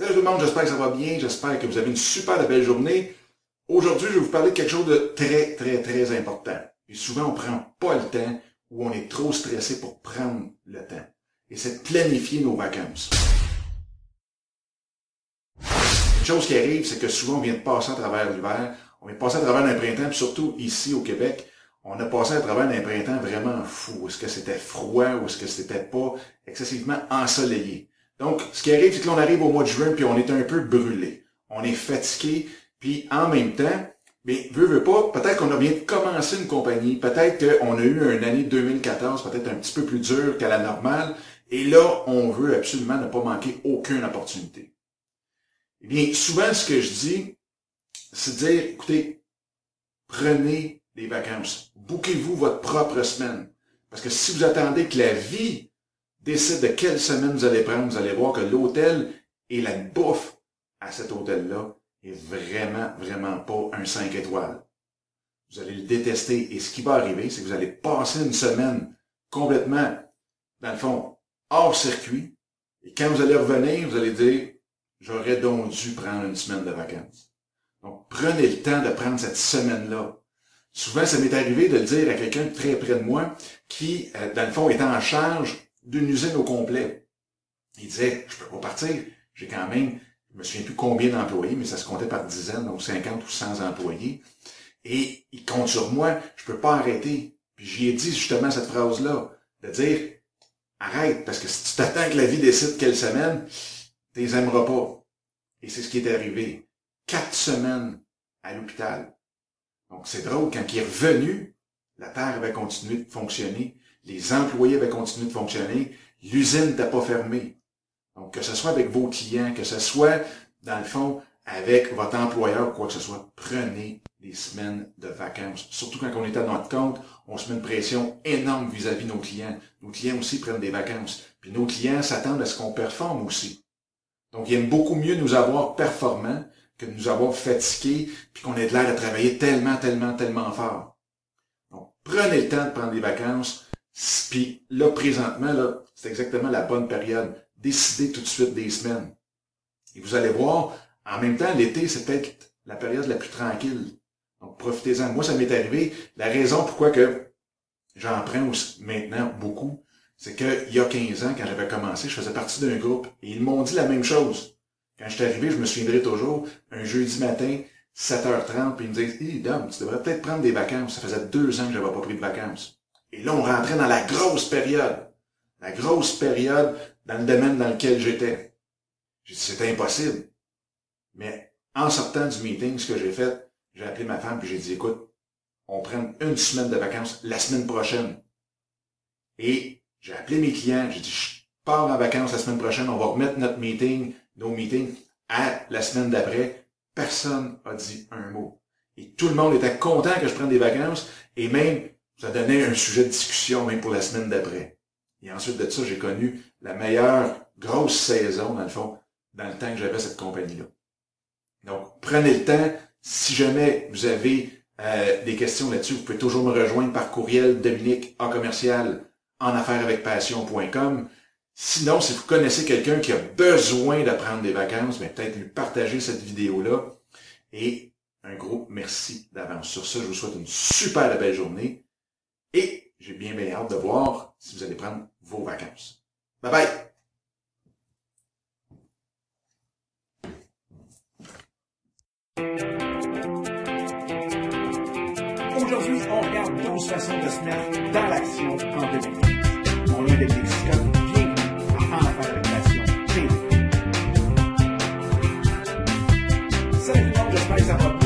Salut tout le monde, j'espère que ça va bien, j'espère que vous avez une super belle journée. Aujourd'hui, je vais vous parler de quelque chose de très, très, très important. Et souvent, on prend pas le temps ou on est trop stressé pour prendre le temps. Et c'est de planifier nos vacances. Une chose qui arrive, c'est que souvent, on vient de passer à travers l'hiver, on vient de passer à travers un printemps, puis surtout ici au Québec, on a passé à travers un printemps vraiment fou. Est-ce que c'était froid ou est-ce que c'était pas excessivement ensoleillé? Donc, ce qui arrive, c'est que l'on arrive au mois de juin, puis on est un peu brûlé. On est fatigué, puis en même temps, mais veut, veut pas, peut-être qu'on a bien commencé une compagnie, peut-être qu'on a eu une année 2014, peut-être un petit peu plus dure qu'à la normale, et là, on veut absolument ne pas manquer aucune opportunité. Eh bien, souvent, ce que je dis, c'est de dire, écoutez, prenez des vacances. Bouquez-vous votre propre semaine. Parce que si vous attendez que la vie décide de quelle semaine vous allez prendre, vous allez voir que l'hôtel et la bouffe à cet hôtel-là est vraiment, vraiment pas un 5 étoiles. Vous allez le détester et ce qui va arriver, c'est que vous allez passer une semaine complètement, dans le fond, hors circuit. Et quand vous allez revenir, vous allez dire, j'aurais donc dû prendre une semaine de vacances. Donc, prenez le temps de prendre cette semaine-là. Souvent, ça m'est arrivé de le dire à quelqu'un très près de moi qui, euh, dans le fond, était en charge d'une usine au complet. Il disait, je peux pas partir, j'ai quand même, je me souviens plus combien d'employés, mais ça se comptait par dizaines, donc 50 ou 100 employés. Et il compte sur moi, je peux pas arrêter. Puis j'y ai dit justement cette phrase-là, de dire, arrête, parce que si tu t'attends que la vie décide quelle semaine, tu les aimeras pas. Et c'est ce qui est arrivé. Quatre semaines à l'hôpital. Donc c'est drôle, quand il est revenu, la Terre avait continué de fonctionner, les employés avaient continué de fonctionner, l'usine n'était pas fermée. Donc que ce soit avec vos clients, que ce soit, dans le fond, avec votre employeur ou quoi que ce soit, prenez des semaines de vacances. Surtout quand on est à notre compte, on se met une pression énorme vis-à-vis de nos clients. Nos clients aussi prennent des vacances. Puis nos clients s'attendent à ce qu'on performe aussi. Donc, ils aiment beaucoup mieux nous avoir performants que de nous avoir fatigués puis qu'on ait de l'air à travailler tellement, tellement, tellement fort. Donc, prenez le temps de prendre des vacances. Puis là, présentement, là, c'est exactement la bonne période. Décidez tout de suite des semaines. Et vous allez voir, en même temps, l'été, c'est peut-être la période la plus tranquille. Donc, profitez-en. Moi, ça m'est arrivé. La raison pourquoi que j'en prends maintenant beaucoup, c'est qu'il y a 15 ans, quand j'avais commencé, je faisais partie d'un groupe et ils m'ont dit la même chose. Quand je suis arrivé, je me souviendrai toujours, un jeudi matin, 7h30, puis ils me disaient, hé, Dom, tu devrais peut-être prendre des vacances. Ça faisait deux ans que j'avais pas pris de vacances. Et là, on rentrait dans la grosse période. La grosse période dans le domaine dans lequel j'étais. J'ai dit, c'était impossible. Mais en sortant du meeting, ce que j'ai fait, j'ai appelé ma femme puis j'ai dit, écoute, on prend une semaine de vacances la semaine prochaine. Et j'ai appelé mes clients, j'ai dit, je pars en vacances la semaine prochaine, on va remettre notre meeting, nos meetings à la semaine d'après. Personne a dit un mot. Et tout le monde était content que je prenne des vacances et même, ça donnait un sujet de discussion même pour la semaine d'après. Et ensuite de ça, j'ai connu la meilleure grosse saison, dans le fond, dans le temps que j'avais cette compagnie-là. Donc, prenez le temps. Si jamais vous avez euh, des questions là-dessus, vous pouvez toujours me rejoindre par courriel Dominique en commercial en affaires avec passion.com. Sinon, si vous connaissez quelqu'un qui a besoin de prendre des vacances, ben, peut-être lui partager cette vidéo-là. Et un gros merci d'avance. Sur ça, je vous souhaite une super belle journée. Et j'ai bien hâte de voir si vous allez prendre vos vacances. Bye bye! Aujourd'hui, on regarde 12 façons de se mettre dans l'action en 2015. Mon nom est Scott. Bienvenue à En affaires avec TV. Salut le ça.